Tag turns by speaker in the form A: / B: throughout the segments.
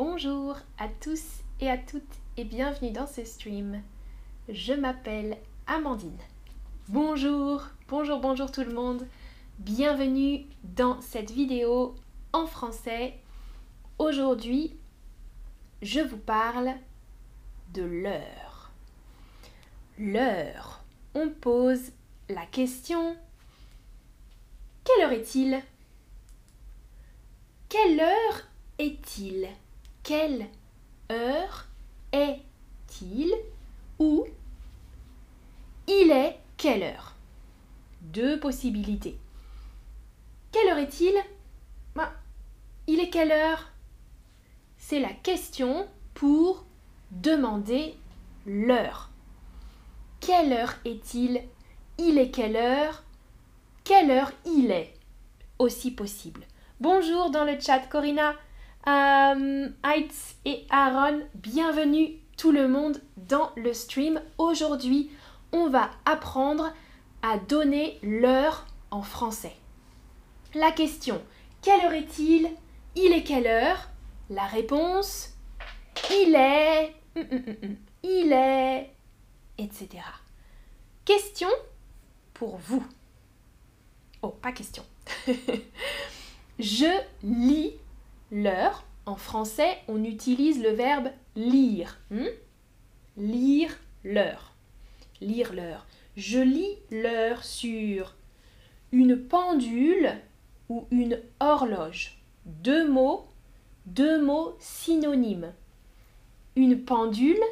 A: Bonjour à tous et à toutes et bienvenue dans ce stream. Je m'appelle Amandine. Bonjour, bonjour, bonjour tout le monde. Bienvenue dans cette vidéo en français. Aujourd'hui, je vous parle de l'heure. L'heure. On pose la question Quelle heure est-il Quelle heure est-il quelle heure est-il ou il est quelle heure Deux possibilités. Quelle heure est-il bah, Il est quelle heure C'est la question pour demander l'heure. Quelle heure est-il Il est quelle heure Quelle heure il est Aussi possible. Bonjour dans le chat Corinna Um et Aaron, bienvenue tout le monde dans le stream. Aujourd'hui, on va apprendre à donner l'heure en français. La question, quelle heure est-il Il est quelle heure La réponse, il est... Mm, mm, mm, il est... etc. Question pour vous. Oh, pas question. Je lis l'heure, en français, on utilise le verbe lire. Hmm? Lire l'heure. Lire l'heure. Je lis l'heure sur une pendule ou une horloge. Deux mots, deux mots synonymes. Une pendule,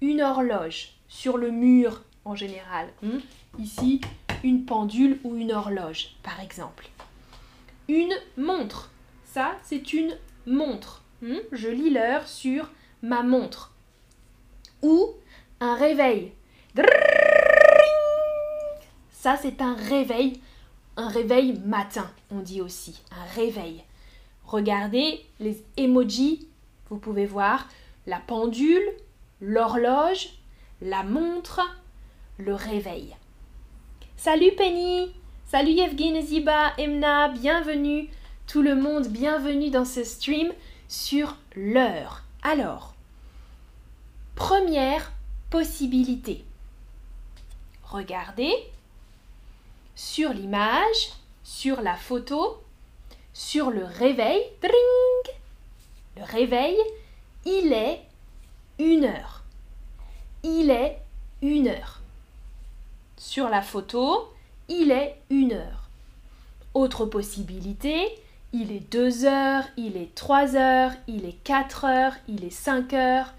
A: une horloge. Sur le mur en général. Hmm? Ici, une pendule ou une horloge, par exemple. Une montre ça, c'est une montre. Hmm? Je lis l'heure sur ma montre. Ou un réveil. Ça, c'est un réveil. Un réveil matin, on dit aussi. Un réveil. Regardez les emojis. Vous pouvez voir la pendule, l'horloge, la montre, le réveil. Salut Penny Salut Evgeny Ziba, Emna, bienvenue tout le monde, bienvenue dans ce stream sur l'heure. Alors, première possibilité. Regardez sur l'image, sur la photo, sur le réveil. Bring! le réveil, il est une heure. Il est une heure. Sur la photo, il est une heure. Autre possibilité, il est 2 heures, il est 3 heures, il est 4 heures, il est 5 heures,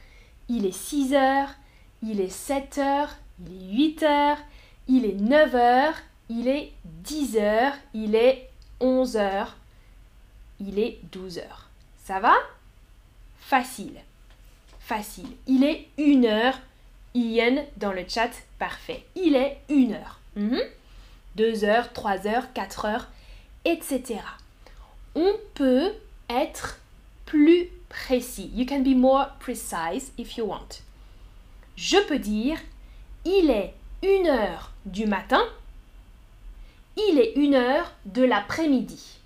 A: il est 6 heures, il est 7 heures, il est 8 heures, il est 9 heures, il est 10 heures, il est 11 heures, il est 12 heures. Ça va Facile. Facile. Il est 1 heure. Ian dans le chat, parfait. Il est 1 heure. 2 heures, 3 heures, 4 heures, etc on peut être plus précis. You can be more precise if you want. Je peux dire il est une heure du matin. Il est une heure de l'après-midi.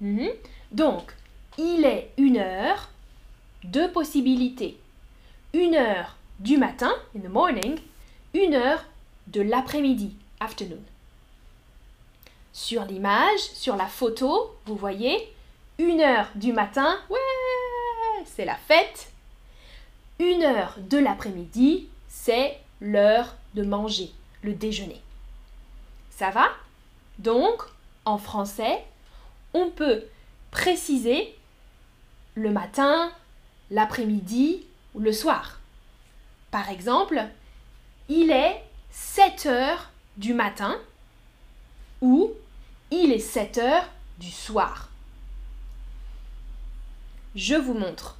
A: Mhm. Donc, il est une heure, deux possibilités. Une heure du matin, in the morning, une heure de l'après-midi, afternoon sur l'image, sur la photo, vous voyez, 1 heure du matin, ouais, c'est la fête. Une heure de l'après-midi, c'est l'heure de manger, le déjeuner. Ça va Donc, en français, on peut préciser le matin, l'après-midi ou le soir. Par exemple, il est 7 heures du matin ou il est 7 heures du soir. Je vous montre.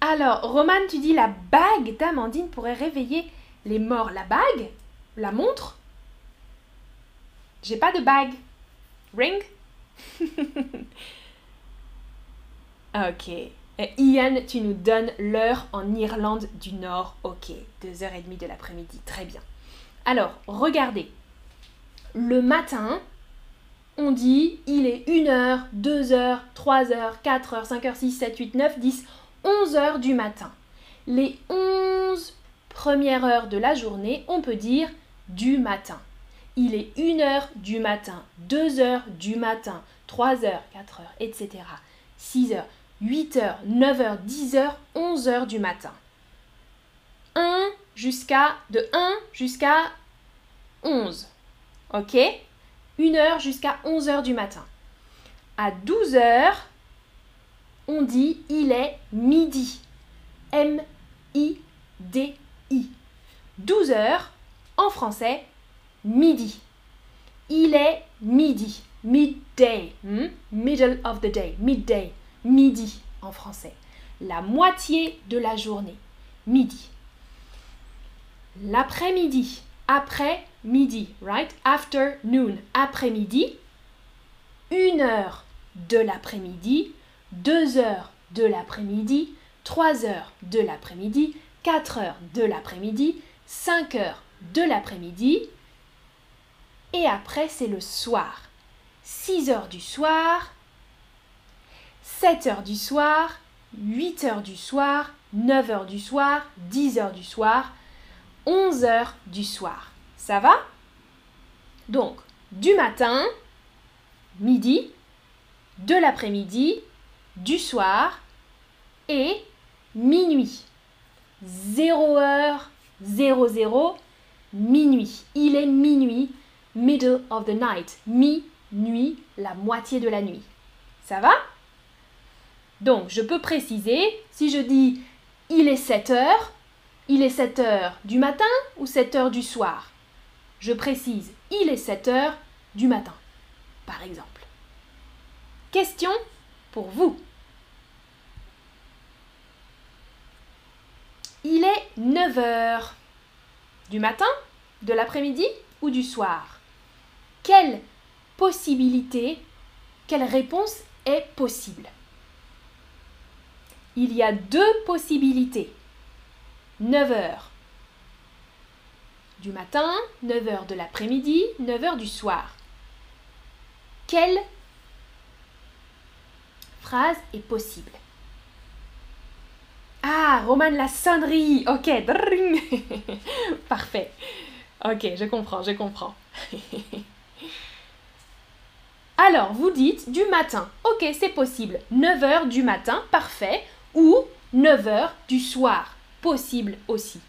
A: Alors, Romane, tu dis la bague d'Amandine pourrait réveiller les morts. La bague La montre J'ai pas de bague. Ring Ok. Ian, tu nous donnes l'heure en Irlande du Nord. Ok, 2h30 de l'après-midi, très bien. Alors, regardez. Le matin, on dit il est 1h, 2h, 3h, 4h, 5h, 6, 7, 8, 9, 10, 11h du matin. Les 11 premières heures de la journée, on peut dire du matin. Il est 1h du matin, 2h du matin, 3h, 4h, etc. 6h. 8h, 9h, 10h, 11h du matin. 1 jusqu'à de 1 jusqu'à 11. OK 1h jusqu'à 11h du matin. À 12h, on dit il est midi. M I D I. 12h en français midi. Il est midi. Midday. Hmm? Middle of the day. Midday midi en français. La moitié de la journée, midi. L'après-midi, après-midi, right? Afternoon, après-midi. Une heure de l'après-midi, deux heures de l'après-midi, trois heures de l'après-midi, quatre heures de l'après-midi, cinq heures de l'après-midi. Et après, c'est le soir. six heures du soir, 7h du soir, 8 heures du soir, 9h du soir, 10 heures du soir, 11 heures du soir. Ça va Donc, du matin, midi, de l'après-midi, du soir et minuit. 0h, 00, minuit. Il est minuit, middle of the night. mi nuit la moitié de la nuit. Ça va donc, je peux préciser, si je dis il est 7 heures, il est 7 heures du matin ou 7 heures du soir Je précise, il est 7 heures du matin, par exemple. Question pour vous. Il est 9 heures du matin, de l'après-midi ou du soir Quelle possibilité, quelle réponse est possible il y a deux possibilités. 9h du matin, 9h de l'après-midi, 9h du soir. Quelle phrase est possible Ah, Roman, la sonnerie Ok, parfait. Ok, je comprends, je comprends. Alors, vous dites du matin. Ok, c'est possible. 9h du matin, parfait ou 9h du soir, possible aussi.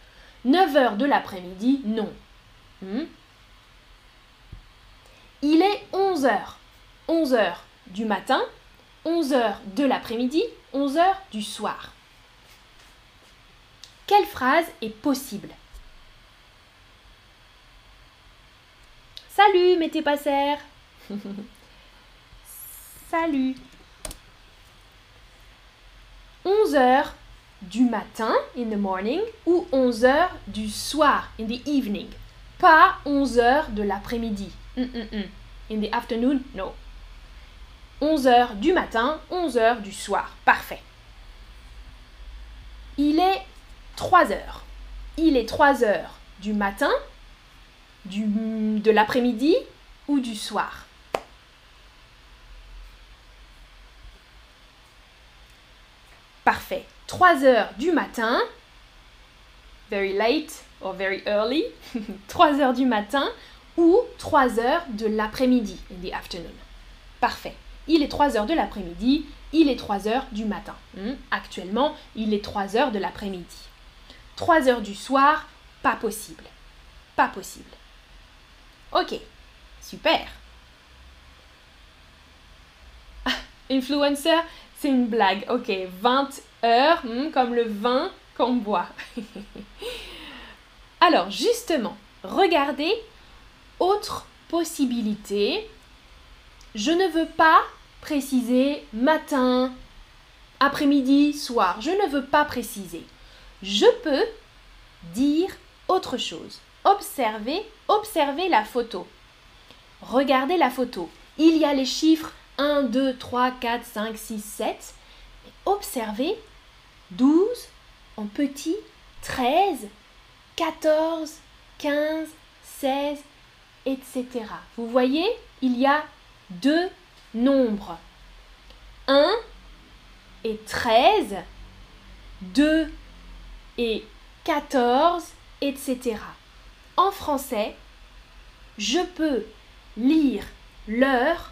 A: 9h de l'après-midi, non. Hmm? Il est 11h. 11h du matin, 11h de l'après-midi, 11h du soir. Quelle phrase est possible Salut, mes Salut 11h du matin, in the morning, ou 11h du soir, in the evening. Pas 11h de l'après-midi. Mm, mm, mm. In the afternoon, no. 11h du matin, 11h du soir. Parfait. Il est 3h. Il est 3h du matin, de l'après-midi ou du soir. 3 heures du matin, very late or very early, 3 heures du matin ou 3 heures de l'après-midi, in the afternoon. Parfait. Il est 3 heures de l'après-midi, il est 3 heures du matin. Hmm? Actuellement, il est 3 heures de l'après-midi. 3 heures du soir, pas possible. Pas possible. Ok, super. Ah, influencer, c'est une blague. Ok, 20 heures, hmm, comme le vin qu'on boit. Alors, justement, regardez, autre possibilité. Je ne veux pas préciser matin, après-midi, soir. Je ne veux pas préciser. Je peux dire autre chose. Observez, observez la photo. Regardez la photo. Il y a les chiffres 1, 2, 3, 4, 5, 6, 7. Observez 12 en petit, 13, 14, 15, 16, etc. Vous voyez, il y a deux nombres. 1 et 13, 2 et 14, etc. En français, je peux lire l'heure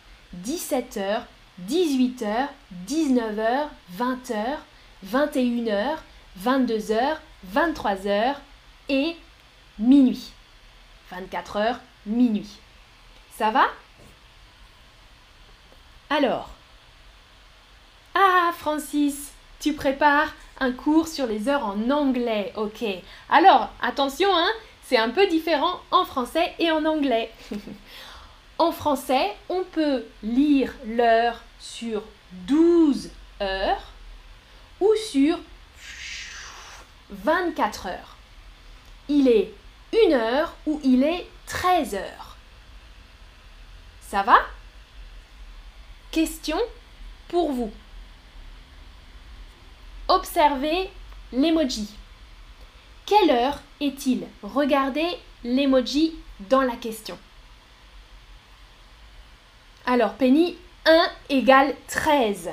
A: 17h, 18h, 19h, 20h, 21h, 22h, 23h et minuit. 24h, minuit. Ça va Alors. Ah, Francis, tu prépares un cours sur les heures en anglais, ok. Alors, attention, hein, c'est un peu différent en français et en anglais. En français, on peut lire l'heure sur 12 heures ou sur 24 heures. Il est 1 heure ou il est 13 heures. Ça va Question pour vous. Observez l'emoji. Quelle heure est-il Regardez l'emoji dans la question. Alors, Penny, 1 égale 13.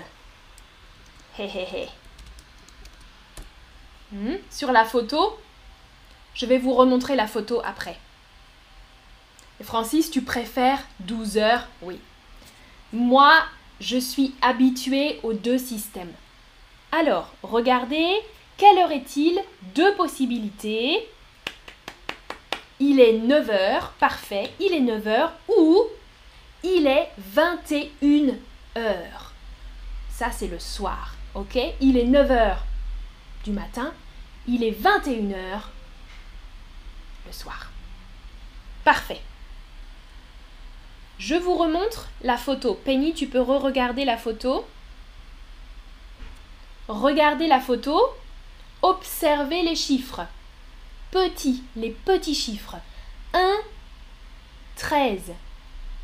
A: Hé hé hé. Hmm, sur la photo, je vais vous remontrer la photo après. Francis, tu préfères 12 heures Oui. Moi, je suis habituée aux deux systèmes. Alors, regardez, quelle heure est-il Deux possibilités. Il est 9 heures, parfait, il est 9 heures ou il est 21 heures. Ça, c'est le soir, ok Il est 9 heures du matin, il est 21 heures le soir. Parfait. Je vous remontre la photo. Penny, tu peux re-regarder la photo. Regardez la photo. Observez les chiffres. Petits, les petits chiffres. 1, 13,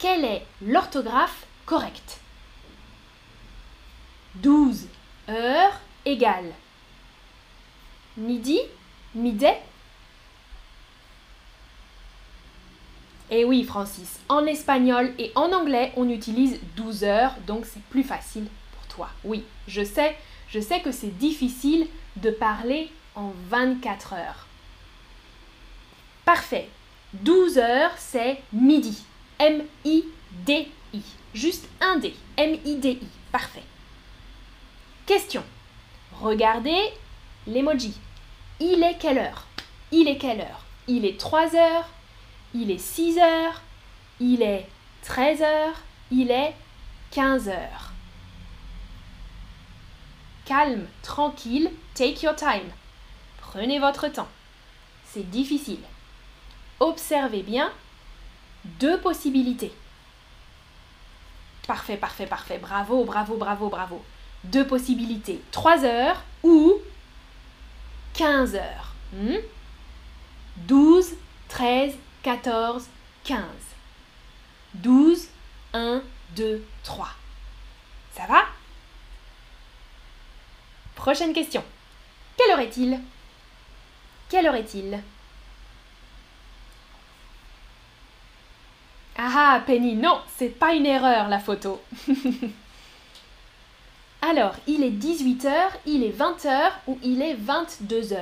A: Quelle est l'orthographe correcte 12 heures égale Midi, midi. Eh oui, Francis, en espagnol et en anglais, on utilise 12 heures, donc c'est plus facile pour toi. Oui, je sais, je sais que c'est difficile de parler en 24 heures. Parfait. 12 heures, c'est midi. M-I-D-I. Juste un D. M-I-D-I. Parfait. Question. Regardez l'emoji. Il est quelle heure Il est quelle heure Il est 3 heures Il est 6 heures Il est 13 heures Il est 15 heures. Calme, tranquille, take your time. Prenez votre temps. C'est difficile. Observez bien deux possibilités. Parfait, parfait, parfait. Bravo, bravo, bravo, bravo. Deux possibilités. 3 heures ou 15 heures. Hmm? 12, 13, 14, 15. 12, 1, 2, 3. Ça va Prochaine question. Quelle heure est-il Quelle heure est-il Ah, ah, Penny, non, c'est pas une erreur la photo. Alors, il est 18h, il est 20h ou il est 22h.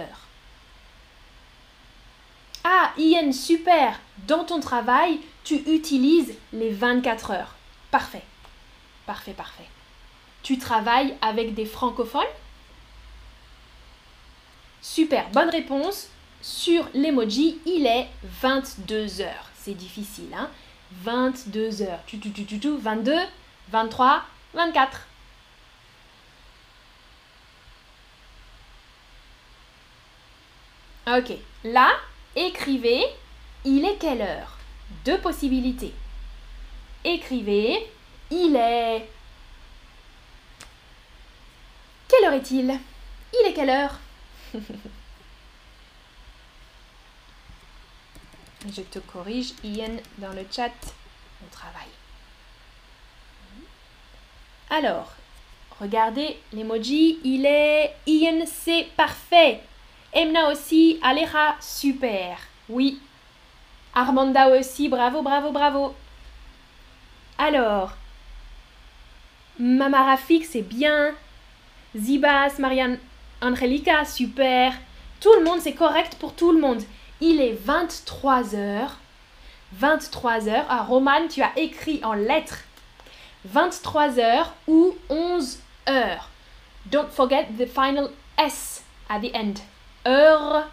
A: Ah, Ian, super Dans ton travail, tu utilises les 24 heures. Parfait. Parfait, parfait. Tu travailles avec des francophones Super, bonne réponse. Sur l'emoji, il est 22 h C'est difficile, hein 22 heures. Tu, tu, tu, tu, tu, 22, 23, 24. Ok, là, écrivez, il est quelle heure Deux possibilités. Écrivez, il est... Quelle heure est-il Il est quelle heure Je te corrige, Ian, dans le chat. On travaille. Alors, regardez l'emoji. Il est Ian, c'est parfait. Emna aussi, Alera, super. Oui. Armanda aussi, bravo, bravo, bravo. Alors, Mamarafik, c'est bien. Zibas, Marianne, Angelica, super. Tout le monde, c'est correct pour tout le monde. Il est 23 heures. 23 heures. Ah, Roman, tu as écrit en lettres. 23 heures ou 11 heures. Don't forget the final S at the end. Heure.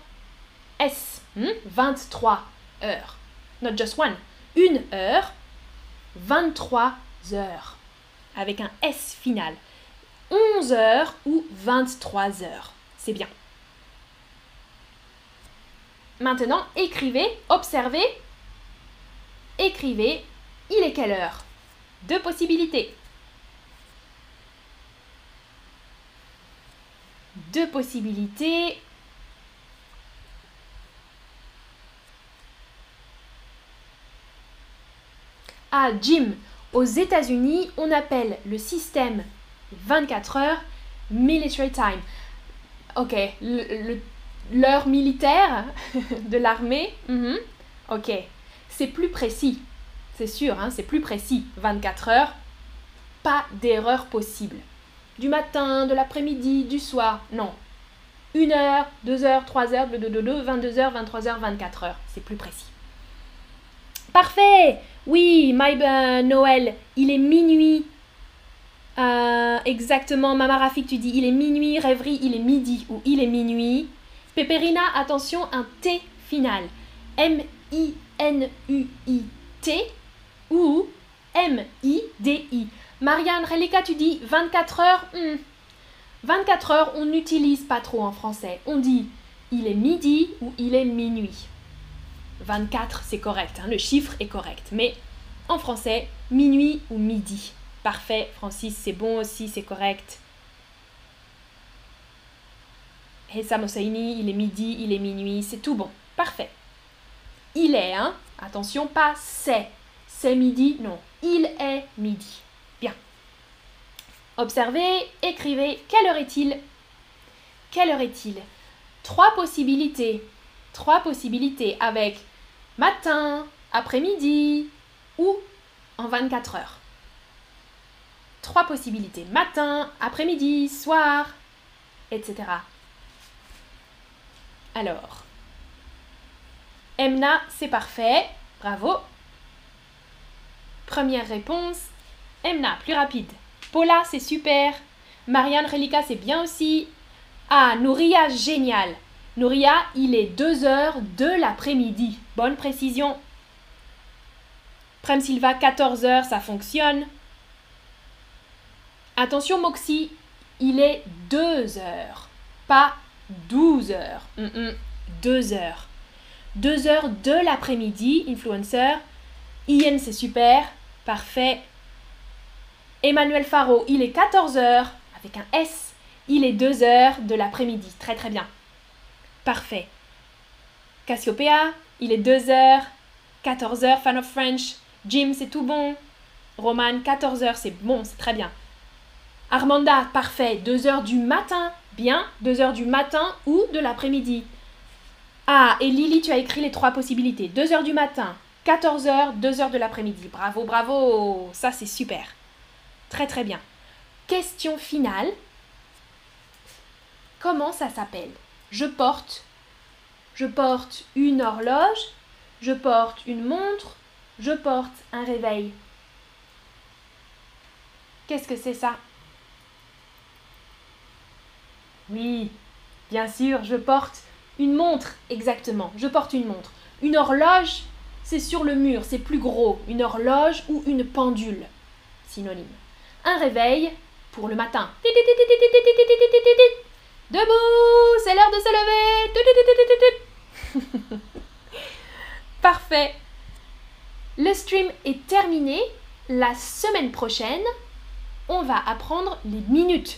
A: S. 23 hmm? heures. Not just one. Une heure. 23 heures. Avec un S final. 11 heures ou 23 heures. C'est bien. Maintenant, écrivez, observez, écrivez, il est quelle heure Deux possibilités. Deux possibilités. Ah, Jim, aux États-Unis, on appelle le système 24 heures military time. Ok, le, le l'heure militaire de l'armée, mhm. ok, c'est plus précis, c'est sûr, hein, c'est plus précis, 24 heures, pas d'erreur possible. Du matin, de l'après-midi, du soir, non. une heure, 2 heures, trois heures, 22 heures, 23 heures, 24 heures, c'est plus précis. Parfait Oui, my ben, Noël, il est minuit. Euh, exactement, Mama Rafik, tu dis il est minuit, rêverie, il est midi ou il est minuit. Peperina, attention, un T final. M-I-N-U-I-T ou M-I-D-I. Marianne Relika, tu dis 24 heures. 24 hmm. heures, on n'utilise pas trop en français. On dit il est midi ou il est minuit. 24, c'est correct, hein, le chiffre est correct. Mais en français, minuit ou midi. Parfait, Francis, c'est bon aussi, c'est correct. Hesam il est midi, il est minuit, c'est tout bon. Parfait. Il est, hein Attention, pas c'est. C'est midi, non. Il est midi. Bien. Observez, écrivez, quelle heure est-il Quelle heure est-il Trois possibilités. Trois possibilités avec matin, après-midi ou en 24 heures. Trois possibilités. Matin, après-midi, soir, etc. Alors, Emna, c'est parfait. Bravo. Première réponse. Emna, plus rapide. Paula, c'est super. Marianne Relica, c'est bien aussi. Ah, Nouria, génial. Nouria, il est 2 h de l'après-midi. Bonne précision. Prem Silva, 14 h ça fonctionne. Attention Moxie, il est 2 h pas 12 heures. Mm, mm. deux heures. Deux heures de l'après-midi, influenceur. Ian c'est super. Parfait. Emmanuel Faro, il est 14 heures avec un S. Il est 2 heures de l'après-midi. Très très bien. Parfait. Cassiopea, il est 2 heures. 14 heures, fan of French. Jim, c'est tout bon. Roman, 14 heures, c'est bon, c'est très bien. Armanda, parfait. 2 heures du matin, Bien, 2 heures du matin ou de l'après-midi. Ah, et Lily, tu as écrit les trois possibilités. 2 heures du matin, 14 heures, 2 heures de l'après-midi. Bravo, bravo Ça, c'est super. Très, très bien. Question finale. Comment ça s'appelle Je porte. Je porte une horloge. Je porte une montre. Je porte un réveil. Qu'est-ce que c'est ça oui, bien sûr, je porte une montre, exactement. Je porte une montre. Une horloge, c'est sur le mur, c'est plus gros. Une horloge ou une pendule. Synonyme. Un réveil pour le matin. Debout, c'est l'heure de se lever. Parfait. Le stream est terminé. La semaine prochaine, on va apprendre les minutes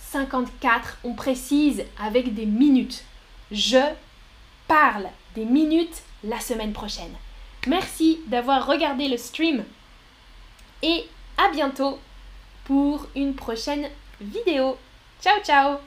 A: 54, on précise avec des minutes. Je parle des minutes la semaine prochaine. Merci d'avoir regardé le stream et à bientôt pour une prochaine vidéo. Ciao ciao